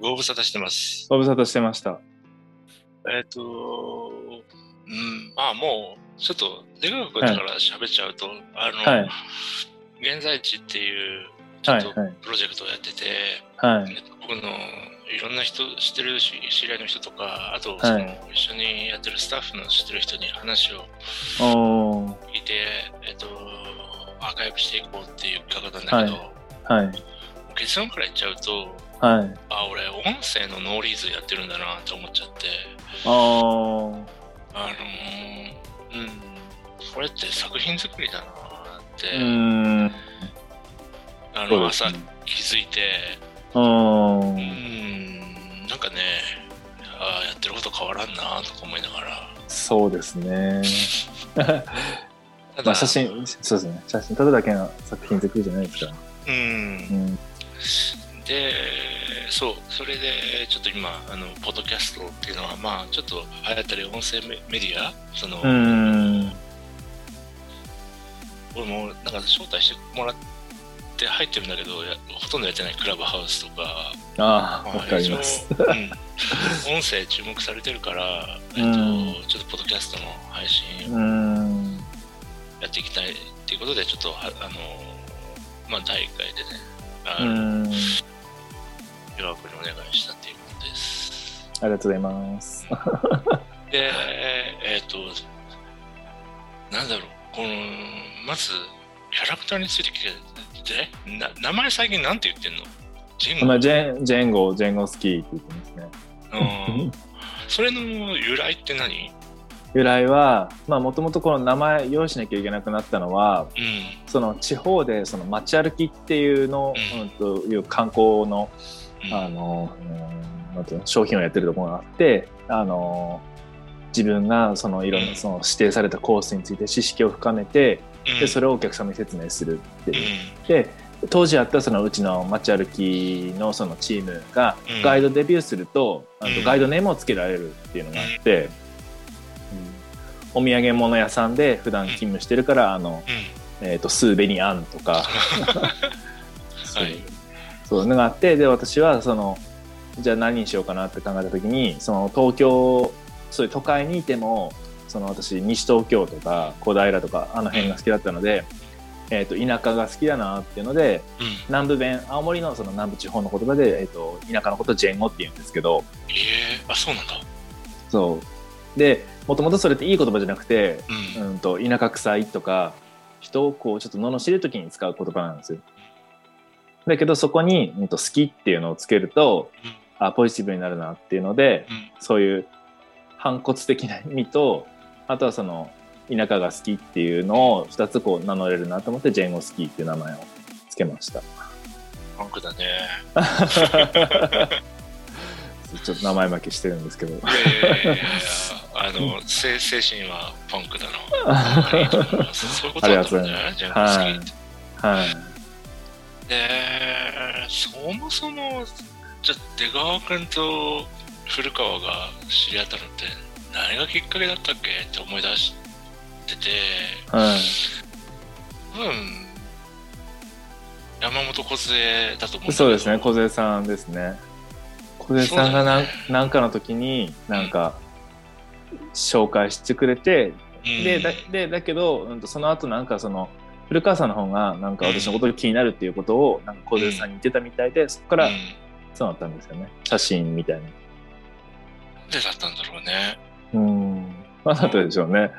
ご無沙汰してます。ご無沙汰してました。えっ、と、うん、まあもう、ちょっと、出川君だから喋っちゃうと、あの、はい。現在地っていう、ちょはい。っとはい。プロジェクトをやってて、はい。えっと僕のいろんな人、知ってるし知り合いの人とか、あと、いその一緒にやってるスタッフの知ってる人に話を。聞いて、えっ、と、アーカイブしていこうっていう企画なんだけど、はい。結論から言っちゃうと、はい。あ、俺、音声のノーリーズやってるんだなって思っちゃって、あー。あのー、うん、これって作品作りだなって、うーん。あの、朝。気づいて、うんん、なんかね、あーやってること変わらんなとか思いながら、そうですね。たまだ、あ写真、そうですね。写真撮るだけの作品作りじゃないですから。うんう、ん。で、そう、それで、ちょっと今、あの、ポッドキャストっていうのは、まあ、ちょっと流行ったり、音声メメディア、その。俺もなんか招待してもらって入ってるんだけど、やほとんどやってないクラブハウスとか、ああ、わかります。うん、音声注目されてるから、えっとうんちょっとポッドキャストの配信。やっていきたいっていうことで、ちょっとは、あの、まあ、第1回でね、あうの、ん。岩尾君にお願いしたっていうことです。ありがとうございます。で、えっ、と、なんだろう、この、まず、キャラクターについて聞けて、な名前最近なんて言ってんの？ジェンゴまあ、ジェン、ジェンゴ、ジェンゴスキーって言ってますね。うん それの由来って何？由来は、まあ、もともとこの名前用意しなきゃいけなくなったのは、うん。その地方でその街歩きっていうの、うんうん、という観光のうんあの、うんなんていうの商品をやってるところがあってあの自分がそのいろんうん。なその指定されたコースについて知識を深めてうん。でそれをお客様に説明するってういう。ん。で当時あったそのうちの街歩きのそのチームがうん。ガイドデビューすると、あうん。とガイドネームをつけられるっていうのがあって、お土産物屋さんで普段勤務してるからあの、うん。えー、とスーベニアンとか。はいそういうのがあってで私はそのじゃあ何にしようかなって考えた時にその東京そういう都会にいてもその私西東京とか小平とかあの辺が好きだったので、えー、と田舎が好きだなっていうのでうん南部弁青森のその南部地方の言葉で、えー、と田舎のことをジェンゴって言うんですけどええあ、そうなんだ。そうでもともとそれっていい言葉じゃなくて、うん。うん、と田舎臭いとか人をこうちょっと罵る時に使う言葉なんですよ。だけどそこに、うん、と好きっていうのをつけるとあポジティブになるなっていうのでうん。そういう反骨的な意味とあとはその田舎が好きっていうのを2つこう名乗れるなと思ってジェーンゴスキーっていう名前をつけました。パンクだね。ちょっと名前負けしてるんですけど。いやいやいやあの、精精神はパンクだな。そういうことだったんだね、ジェンコスキーって。はい。で、そもそも、じゃあ出川君と古川が知り合ったのって何がきっかけだったっけって思い出してて、はい。多分、山本梢だと思うん。そうですね、小勢さんですね。小勢さんがなん,、そうだよね。なんかの時に、なんか、紹介してくれて、うん。で、だでだけど、うんと、その後なんかその、古川さんの方が、なんか私のことが気になるっていうことを、なんか小勢さんに言ってたみたいで、そこからうんそうなったんですよね。写真みたいな。でだったんだろうね。うん。まあ、だったでしょうね。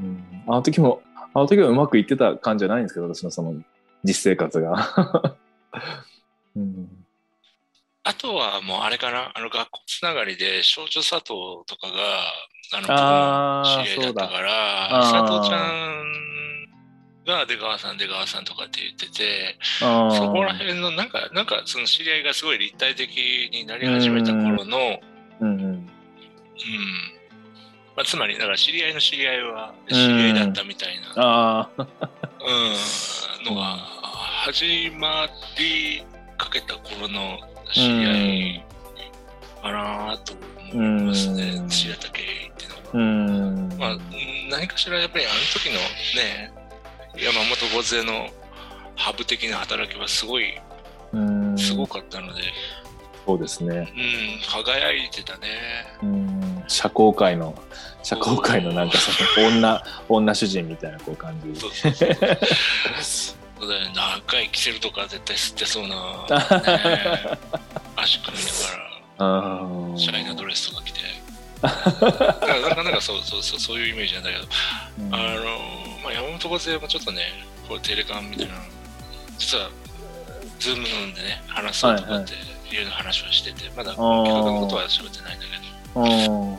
うん。あの時も、あの時はうまくいってた感じじゃないんですけど、私のその、実生活が。うん。あとはもうあれかな、あの学校つながりで少女佐藤とかが、あの、知り合いだったから、佐藤ちゃんが出川さん、出川さんとかって言ってて、そこら辺のなんか、なんかその知り合いがすごい立体的になり始めた頃の、うん、うんうん。まあ、つまり、だから知り合いの知り合いは知り合いだったみたいな、ああ。うん、のが始まりかけた頃の知り合いかなと思いますね、うん知り合った経緯っていうのは。うん。まあ、何かしらやっぱりあの時のね、山本梢のハブ的な働きはすごい、うんすごかったので、そうですね。うん、輝いてたね。うん、社交界の、社交界のなんかその女、女主人みたいなこう感じ。そうそうそう。そうだよね。長いキセルとか絶対吸ってそうな、ね、足組みながら、うんシャイなドレスとか着て。なんかなんかそうそうそうそういうイメージなんだけど、うん。あのまあ、山本小勢もちょっとね、こうテレカンみたいな、実は、ズーム飲んでね、話そうとかっていう話はしてて、まだ企画のことは喋ってないんだけど、うん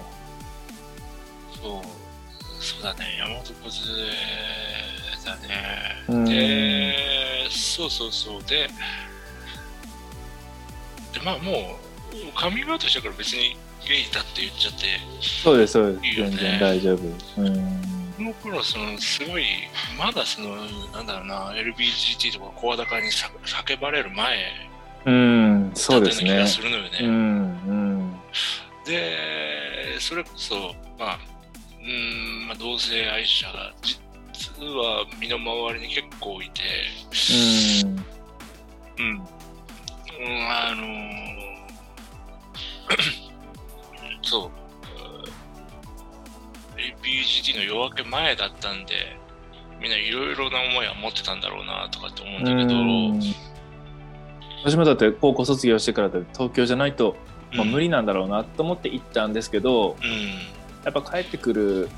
そう、そうだね、山本小勢だね。うん。で、そうそうそう、で、でまあもう、カミングアウトしたから別にゲイだって言っちゃって、そうです、そうです。いいよね全然大丈夫。うん。この頃そのすごいまだそのなんだろうな LBGT とか声高にさ叫ばれる前うん、そうですね気が。するのよね、うん、うん。でそれこそまあうん、まあ、同性愛者が実は身の回りに結構いてうん。うん、うん、あのー そう。LBGT の夜明け前だったんでみんないろいろな思いは持ってたんだろうなとかって思うんだけど、うん。私もだって高校卒業してから東京じゃないと、まあ、無理なんだろうなと思って行ったんですけど、うん。やっぱ帰ってくる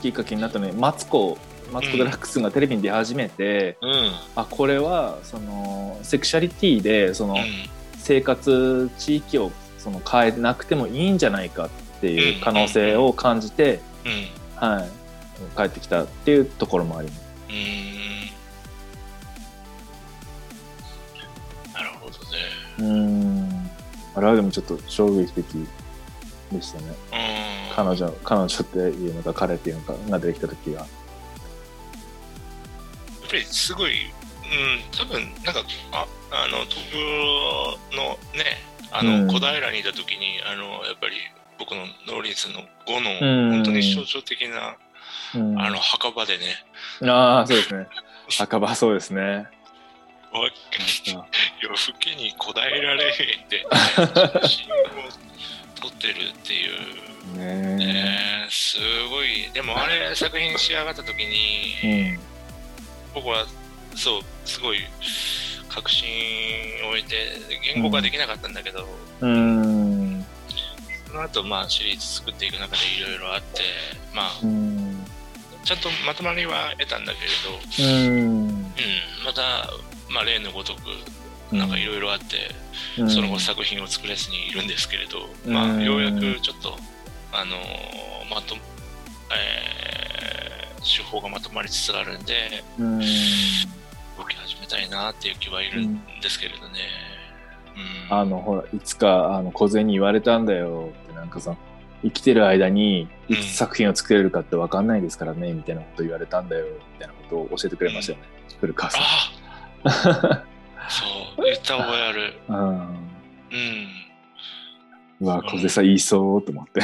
きっかけになったのにマツコマツコ・デラックスがテレビに出始めて、うん。あこれはそのセクシャリティでそのうん。生活地域をその変えなくてもいいんじゃないかっていう可能性を感じて、うん。はい、帰ってきたっていうところもあります。なるほどねうん。あれはでもちょっと衝撃的でしたね。彼女彼女っていうのか彼っていうのかが出てきた時は。やっぱりすごい、うん、多分なん。かああの東京のねあの、うん。小平にいた時にあのやっぱり僕の農林の5の、うん。本当に象徴的な、うん、あの墓場でね。ああそうですね。墓場そうですね。わ夜更けに小平霊園で写真を撮ってるっていう。ねねすごい。でもあれ作品仕上がった時に、え。僕はそうすごい確信を得て言語化できなかったんだけど、うん。うん。その後まあシリーズ作っていく中でいろいろあってまあうん。ちゃんとまとまりは得たんだけれど、うん。うん、また、まあ、例のごとくなんかいろいろあって、うんその後作品を作れずにいるんですけれど、うんまあようやくちょっとあのーまとえー手法がまとまりつつあるんでうん。動き始めたいなっていう気はいるんですけれどね。うん、あのほらいつかあの小銭に言われたんだよ。ってなんかさ生きてる間にいつ作品を作れるかって分かんないですからね、みたいなこと言われたんだよ。みたいなことを教えてくれましたよね、古川さん。あ そう言った覚えある。うん。うん。うわ小銭さん言いそうと思って。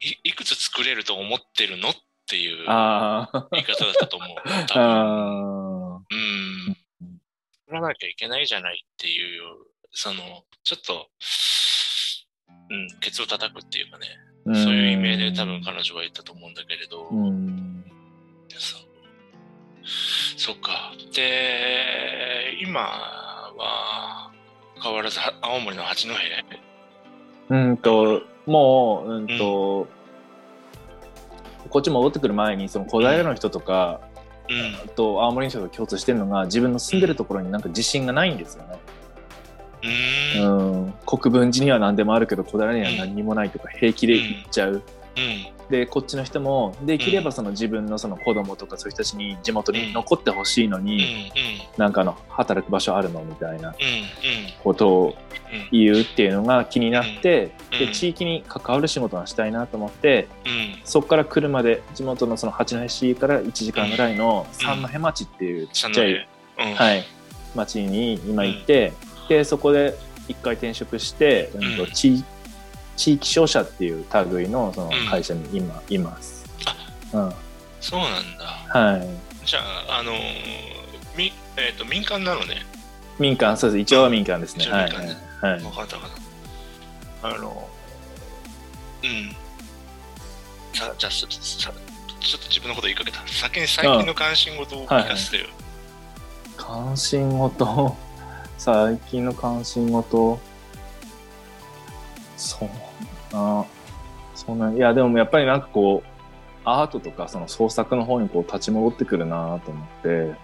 いいくつ作れると思ってるの？っていう言い方だったと思う。多分。あうん。作らなきゃいけないじゃないっていう、その、ちょっと、うん、ケツを叩くっていうかね、ーそういう意味で多分彼女は言ったと思うんだけれど、うん。そっか。で、今は変わらずは青森の八戸？うんともううんと、こっち戻ってくる前にその小平の人とか、うん。と青森の人と共通してるのが自分の住んでるところになんか自信がないんですよね。うーん。うん、国分寺には何でもあるけど小平には何にもないとか平気で言っちゃう。うん。でこっちの人もできればその自分のその子供とかそういう人たちに地元に残ってほしいの。に、なんかあの働く場所あるのみたいなうん。ことをうん。言うっていうのが気になって、うんで地域に関わる仕事がしたいなと思ってうん。そこから車で地元のその八戸市から1時間ぐらいの三戸町っていうちっちゃい、うん。はい、町に今行って、でそこで一回転職して、うんとうん地地域商社っていう類のその会社に今います。うんそうなんだ。はい、じゃあ、あのーみ、えっ、と、民間なのね。民間、そうです。一応は民間ですね。はい。はい。はい分かった分かった。あの、うん。さじゃあささ、ちょっと自分のこと言いかけた。先に最近の関心事を聞かせてよ。関心事、最近の関心事、そうな、そんな、いや、でもやっぱりなんかこう、アートとかその創作の方にこう立ち戻ってくるなと思って、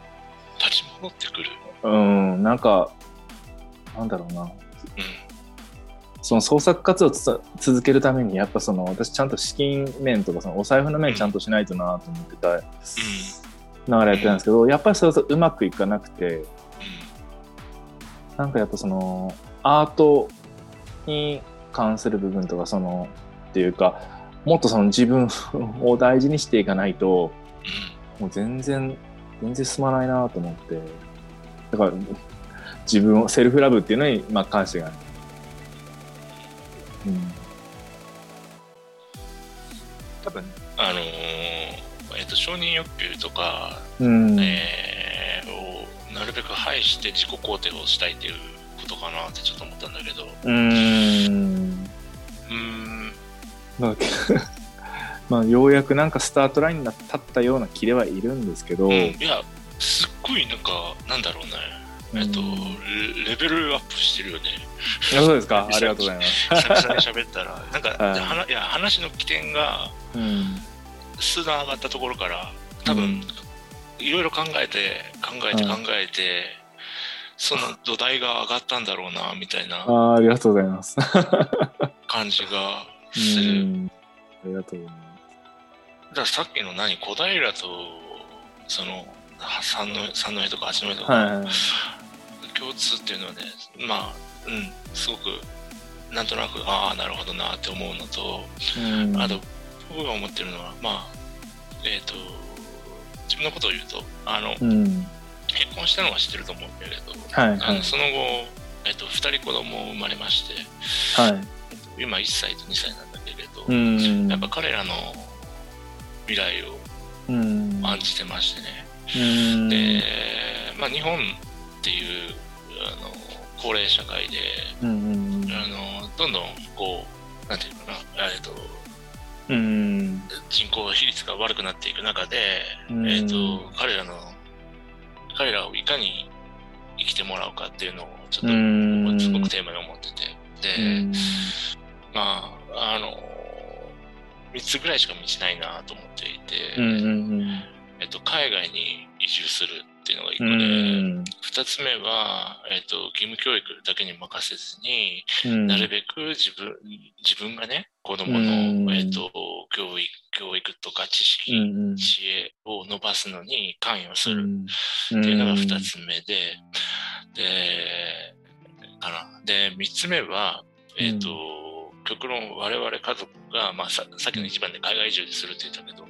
立ち戻ってくる？うん、なんか、なんだろうな、うん。その創作活動をつ続けるために、やっぱその私ちゃんと資金面とかそのお財布の面ちゃんとしないとなと思ってたながらやってたんですけど、やっぱりそれとうまくいかなくて、なんかやっぱそのアートに関する部分とかそのっていうかもっとその自分を大事にしていかないともう全然全然進まないなと思って。だから自分をセルフラブっていうのにまあ関してがある。うん。多分、あのーえっと、承認欲求とか、うん。えーをなるべく排して自己肯定をしたいっていうことかなってちょっと思ったんだけど、うーん。うーん、なんかまあ ようやくなんかスタートラインに立ったような気ではいるんですけど、うん。いや、すっごいなんか、なんだろうね、えっと、レレベルアップしてるよね。あそうですか？ありがとうございます。久々に喋ったら、なんか、はい。いや話の起点が、うん。数段上がったところから、多分、いろいろ考えて、考えてうん。考えて、その土台が上がったんだろうな、みたいなあーありがとうございます。感じがうする。んありがとうございまだからさっきの何、小平と、その、は三の三戸とか八戸とす。か、はいはい。共通っていうのはね、まあ、うん、すごく、なんとなく、ああ、なるほどなって思うのと、うんあと、僕が思ってるのは、まあ、えっ、と、自分のことを言うと、あの、うん。結婚したのは知ってると思うけど、はいはいあの。その後、えっ、と、二人子供生まれまして、はい。今1歳と2歳なんだけれど、うん。やっぱ彼らの未来をうん。案じてましてね、うん。で、まあ、日本っていうあの高齢社会で、うん。うん。あのどんどんこう、なんていうかな、えっとうん。人口比率が悪くなっていく中で、うんえっと彼らの、彼らをいかに生きてもらうかっていうのを、ちょっと、うんすごくテーマに思ってて、で、うんまあ、あの、3つぐらいしか道ないなと思っていて。えっと、海外に移住するっていうのが1個うで、ん。二つ目は、えっと、義務教育だけに任せずに、うん。なるべく自分自分がね、子供の、うんえっと、教育教育とか知識、うん。知恵を伸ばすのに関与するうん。っていうのが二つ目で、で、かな。で、三つ目は、えっと、極論我々家族が、まあさ、さっきの一番で海外移住するって言ったけど、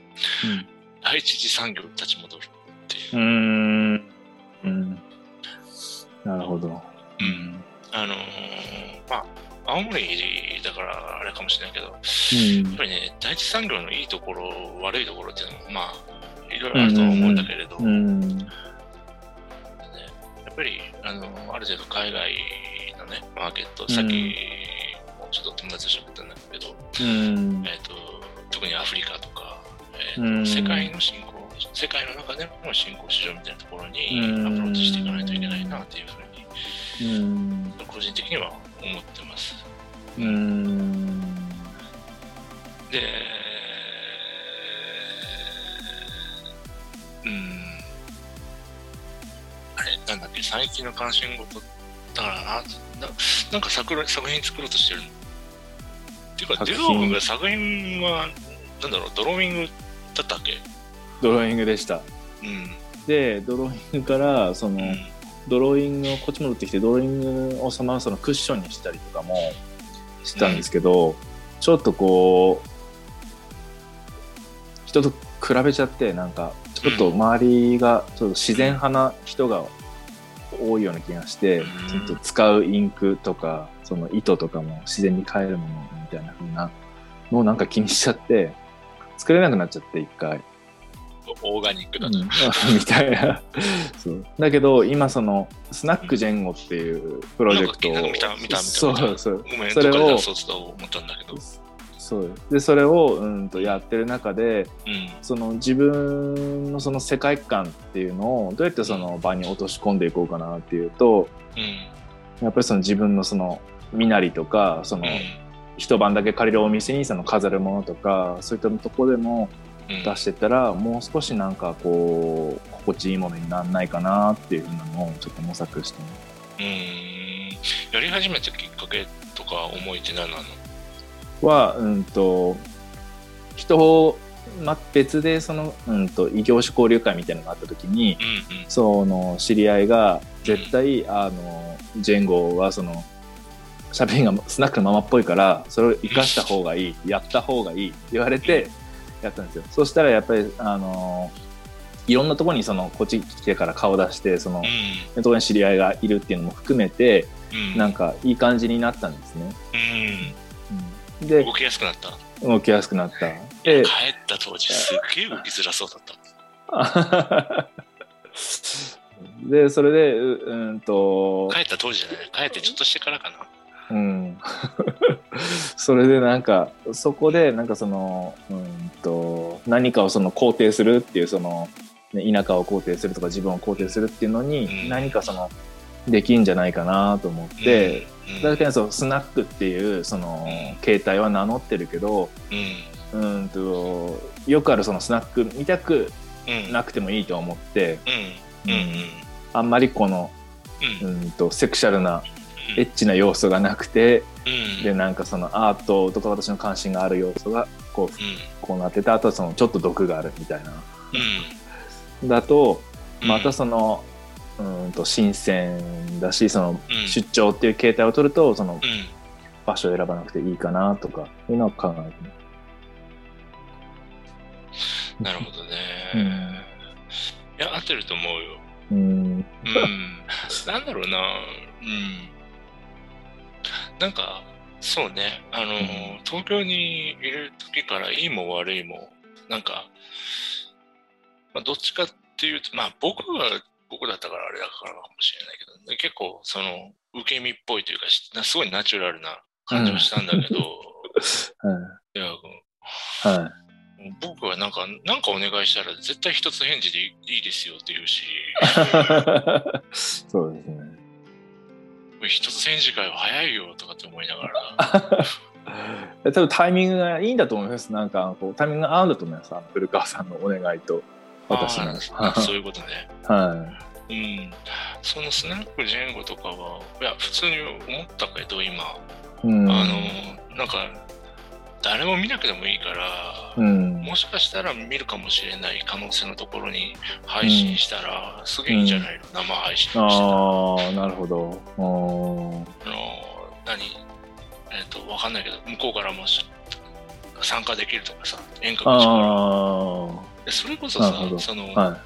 第一次産業に立ち戻るっていうう。ん。うん。なるほど。うんあのーまあ、青森だからあれかもしれないけど、やうんっぱりね、第一産業のいいところ、悪いところっていうのも、まあ、いろいろあるとは思うんだけれど、うん。ねやっぱり、あの、ある程度海外のね、マーケット、さっきもちょっと友達と喋ったんだけど、うん。えっ、と、特にアフリカとか、えーとうん世界の新興、世界の中での新興市場みたいなところにうんアプローチしていかないといけないなっていうふうに、うん。個人的には思ってます。うん。で、最近の関心事だからな、ななんか作作品作ろうとしてるっていうか、デゾー君が作品は、なんだろう、ドローイングだったっけ？ドローイングでした。うん。で、ドローイングから、その、うん。ドローイングをこっち戻ってきて、ドローイングをそのそのクッションにしたりとかもしたんですけど、ちょっとこう、人と比べちゃって、なんか、ちょっと周りが、ちょっと自然派な人が多いような気がして、うん。ちょっと使うインクとか、その糸とかも自然に変えるものみたいな風なのをなんか気にしちゃって、作れなくなっちゃって、一回。オーガニックだと、うん。みたいな。そう。だけど今そのスナックジェンゴっていうプロジェクトをなんか見た見た見たそうそう。それをどっかで出そうと思ったんだけどそうでそれをうんとやってる中でうん。その自分のその世界観っていうのをどうやってその場に落とし込んでいこうかなっていうとうん。やっぱりその自分のその身なりとかその一晩だけ借りるお店にその飾るものとかそういったとこでもうん。出してったらもう少しなんかこう心地いいものにならないかなっていうふうなのをちょっと模索してます。うん。やり始めたきっかけとか思いって何なの？は、うんと、人を、ま、別でその、うんと、異業種交流会みたいなのがあった時に、うんうん。その知り合いが絶対、あの、ジェンゴはその、喋りがスナックのままっぽいから、それを生かした方がいい、やった方がいいって言われて、やったんですよ。そしたらやっぱり、あの、いろんなところにその、こっち来てから顔出して、その、うところに知り合いがいるっていうのも含めて、ん。なんかいい感じになったんですね。うんで動、きやすくなった。動きやすくなった。帰でった当時すっげえ動きづらそうだった で、それで、ううんと、帰った当時じゃない。帰ってちょっとしてからかな。うん。それでなんか、そこでなんかその、うんと、何かをその肯定するっていう、その、ね田舎を肯定するとか自分を肯定するっていうのに、うん。何かその、できんじゃないかなと思って、うん確かにそう、スナックっていう、その、携帯は名乗ってるけど、うん。うんと、よくあるそのスナック見たくうん。なくてもいいと思って、うん。うん。うん。あんまりこの、うん。うんと、セクシャルなエッチな要素がなくて、うん。でなんかそのアートとか私の関心がある要素がこううん。こうなっててあとはそのちょっと毒があるみたいな。うん。だとうん。またその、うんと新鮮だしそのうん。出張っていう形態を取るとそのうん。場所を選ばなくていいかなとかいうのを考えてなるほどね、うん。いや合ってると思うよ。うん。うん。なんだろうな。うん。なんかそうね。あの、ん。東京にいる時からいいも悪いもなんか、まあ、どっちかっていうとまあ僕は僕だったからあれだからかもしれないけど、結構その受け身っぽいというかしすごいナチュラルな感じはしたんだけど、いやはいはい。僕はなんか、なんかお願いしたら絶対一つ返事でいいいですよって言うし、そうですね。一つ返事会は早いよとかって思いながら、多分タイミングがいいんだと思います。なんかこうタイミングが合うんだと思います。古川さんのお願いと私 そういうことね。はうん。そのスナックジェンゴとかは、いや、普通に思ったけど、今、いうん。あの、なんか、誰も見なくてもいいから、うん。もしかしたら見るかもしれない可能性のところに配信したら、すげえいいんじゃないの、生配信をしたら。ああ、なるほど。あの何？えっ、と、わかんないけど、向こうからもし参加できるとかさ、遠隔地から。それこそさその、あ、はい。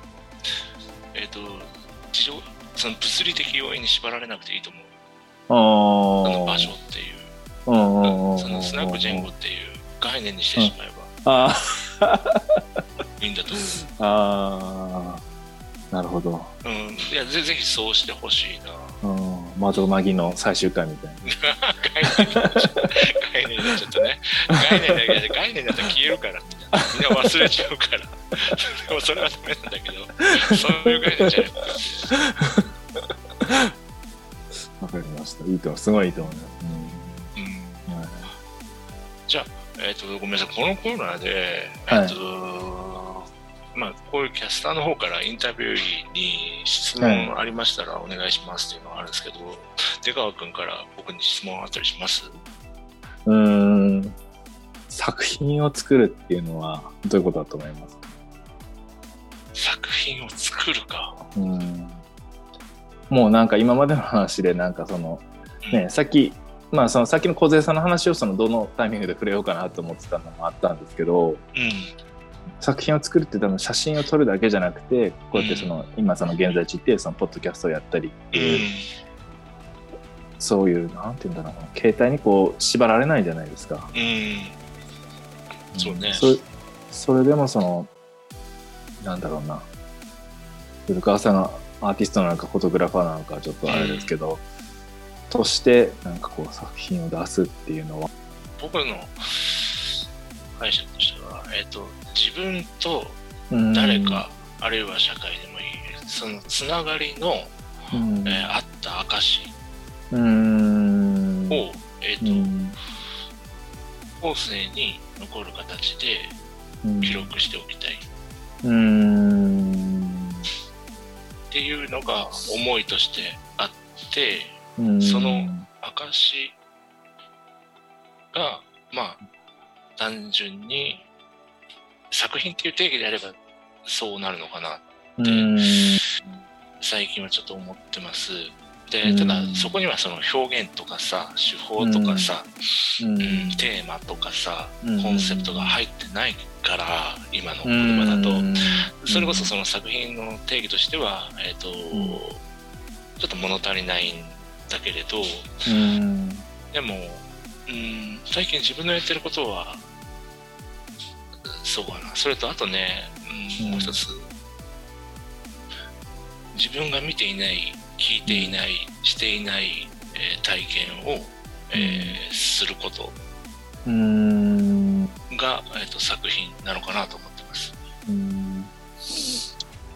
えっ、と、地上、その物理的要因に縛られなくていいと思う。あの場所っていう。そのスナックジェンゴっていう概念にしてしまえばあいいんだと思あ、ああ、なるほど。う。うん、いやぜ、ぜひそうしてほしいな。うん、窓マギの最終回みたいな。概念になっちゃったね。概念だけど、概念だと消えるから、みんな忘れちゃうから。でもそれはダメなんだけど、そういう概念じゃなくて。わかりました。いいと。すごいいいと思います。うんうんはいえっ、と、ごめんなさい、このコーナーで、はいえっ、と、まあ、こういうキャスターの方からインタビューに質問ありましたらお願いしますっていうのがあるんですけど、出川君から僕に質問あったりします？うーん。作品を作るっていうのはどういうことだと思いますか？作品を作るか。うん。もうなんか今までの話でなんかその、うんね、さっき、まあそのさっきの小勢さんの話をそのどのタイミングで触れようかなと思ってたのもあったんですけど、うん。作品を作るって多分写真を撮るだけじゃなくて、こうやってその、今その現在地行ってそのポッドキャストをやったりってうん。いう、そういう、なんていうんだろうな、携帯にこう縛られないじゃないですか。うん。そうねそそれでもその、なんだろうな古川さんがアーティストなのかフォトグラファーなのかちょっとあれですけど、としてなんかこう作品を出すっていうのは僕の解釈としては、えっと自分とうん。誰か、あるいは社会でもいい。そのつながりの、うん。えーあった証うん。を、えっとうん。後世に残る形でうん。記録しておきたい。っうん。ていうのが思いとしてあってうん。その証がまあ単純に作品っていう定義であればそうなるのかな。うん。最近はちょっと思ってます。でうん。ただそこにはその表現とかさ手法とかさ、うん。うん。テーマとかさうん。コンセプトが入ってないから今の車だと。うん。それこそその作品の定義としては、えーとん。ちょっと物足りないんだけれどうん。でも、うん、最近自分のやってることはそうかな。それとあとね、うんうん。もう一つ。自分が見ていない聞いていないしていない、えー体験を、えーすること。うん。が、えー、と作品なのかなと思ってます。うん。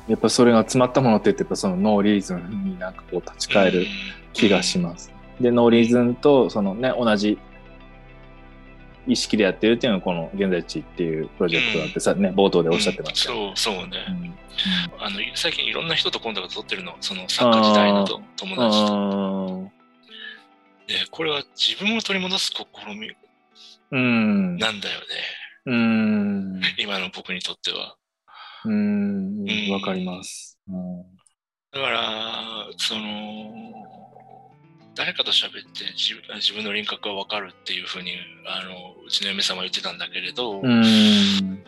やっぱそれが詰まったものって言ってやっぱそのノーリーズンになんかこう立ち返る気がします。でノーリーズンとそのね同じ意識でやってるっていうのがこの現在地っていうプロジェクトだってさ、ね冒頭でおっしゃってました。うんそうそうね、うんあの最近いろんな人とコンタクト取ってるのそのサッカー時代のと友達とでこれは自分を取り戻す試みうん。なんだよねうん。今の僕にとってはうんうん。わかります。うんだからその誰かと喋って自分自分の輪郭が分かるっていうふうにあのうちの嫁さんは言ってたんだけれど、うん。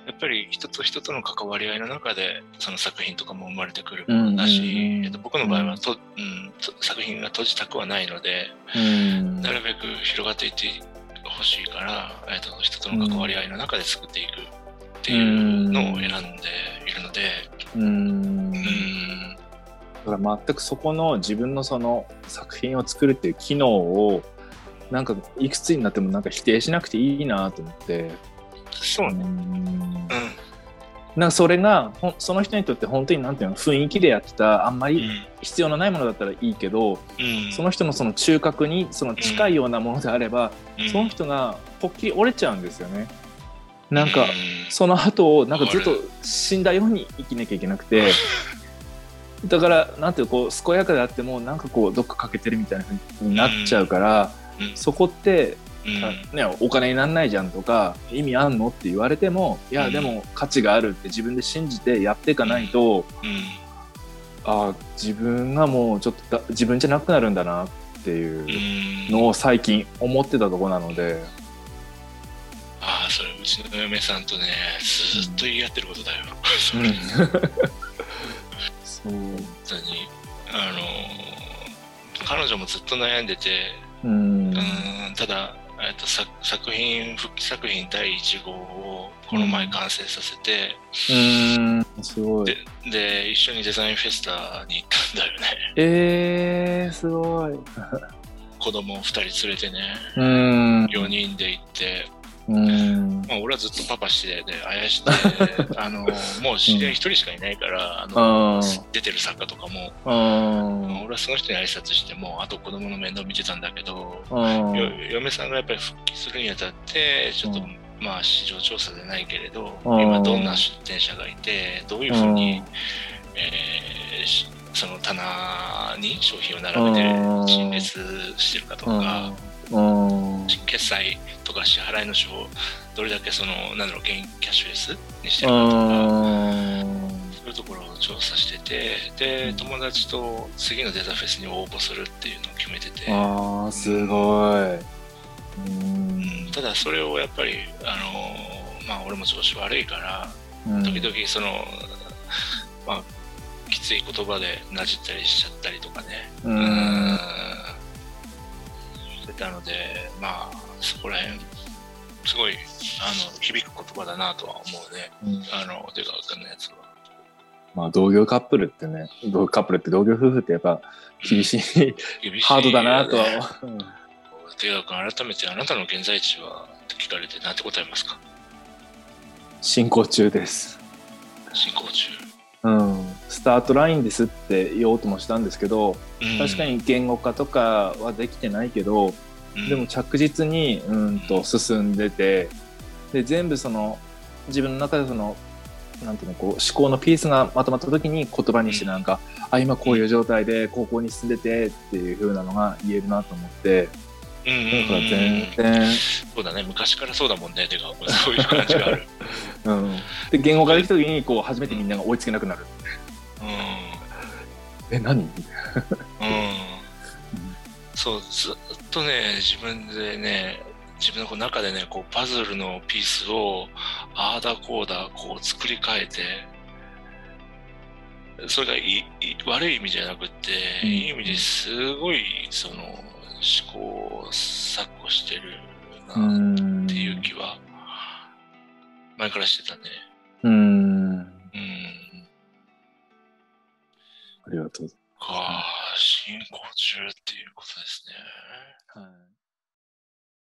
やっぱり人と人との関わり合いの中でその作品とかも生まれてくるものだし、えっと、僕の場合はと、うん、と作品が閉じたくはないので、うん。なるべく広がっていってほしいから、えっと、人との関わり合いの中で作っていくっていうのを選んでいるので、だから全くそこの自分のその作品を作るっていう機能をなんかいくつになってもなんか否定しなくていいなと思って、そうね。うんうなんかそれがその人にとって本当になんていうの雰囲気でやってたあんまん。り必要のないものだったらいいけど、うん。その人のその中核にその近いようなものであれば、うんその人がポッキリ折れちゃうんですよね。なんか、うんその後をなんかずっと死んだように生きなきゃいけなくて だからなんていうこう健やかであってもなんかこうどっか欠けてるみたいな風になっちゃうから、うん。そこって、うん。あね、お金になんないじゃんとか意味あんのって言われてもいやうん。でも価値があるって自分で信じてやっていかないと、うん。ああ自分がもうちょっとだ自分じゃなくなるんだなっていううん。のを最近思ってたとこなので。ああ、それうちの嫁さんとね、ずっと言い合ってることだよ。うん 本当に。あの、彼女もずっと悩んでて、うんうん、ただ、と、作作品、復帰作品第1号をこの前完成させて、うんすごいで。で、一緒にデザインフェスタに行ったんだよね。えー、すごい。子供2人連れてね、うん。4人で行って、うん。まあ、俺はずっとパパしてであやして あのもう知り合い1人しかいないから、あのあ出てる作家とかも、あ。俺はその人に挨拶してもあと子供の面倒見てたんだけど、嫁さんがやっぱり復帰するにあたってちょっと、うん。まあ市場調査じゃないけれど、うん。今どんな出店者がいてどういうふうに、えーしその棚に商品を並べてうん陳列してるかとか、うん。決済とか支払いの手法どれだけそのなんだろう現キャッシュレスにしてうるかとか、ん。そういうところを調査しててで、うん友達と次のデザフェスに応募するっていうのを決めてて、ああ、すごい。うん。ただそれをやっぱりあのまあ俺も調子悪いから時々その、まあきつい言葉でなじったりしちゃったりとかねう。うんたのでまあそこら辺すごいあの響く言葉だなとは思うねあの出川君のやつは。まあ同業カップルってね、同業カップルって同業夫婦ってやっぱ厳しい、ハードだなとはね思う。出川君、改めてあなたの現在地はって聞かれて何て答えますか？進行中です。進行中。うん。スタートラインですって言おうともしたんですけど、うん。確かに言語化とかはできてないけど、うん。でも着実にうんと進んでてで全部その自分の中でそのなんていうのこう思考のピースがまとまった時に言葉にしてなんか、あ今こういう状態で高校に進んでてっていう風なのが言えるなと思って。うんうんうん全然、そうだね、昔からそうだもんね、出川君、そういう感じがある。うん、で言語化できた時にこう初めてみんなが追いつけなくなる。うんえ何？うん。そうずっとね自分でね自分のこう中でねこうパズルのピースをああだこうだこう作り変えてそれがい悪い意味じゃなくって、うん。いい意味ですごいその思考錯誤してるうなっんていう気は前からしてたね。うん。うんありがとうか進行中っていうことですね。はい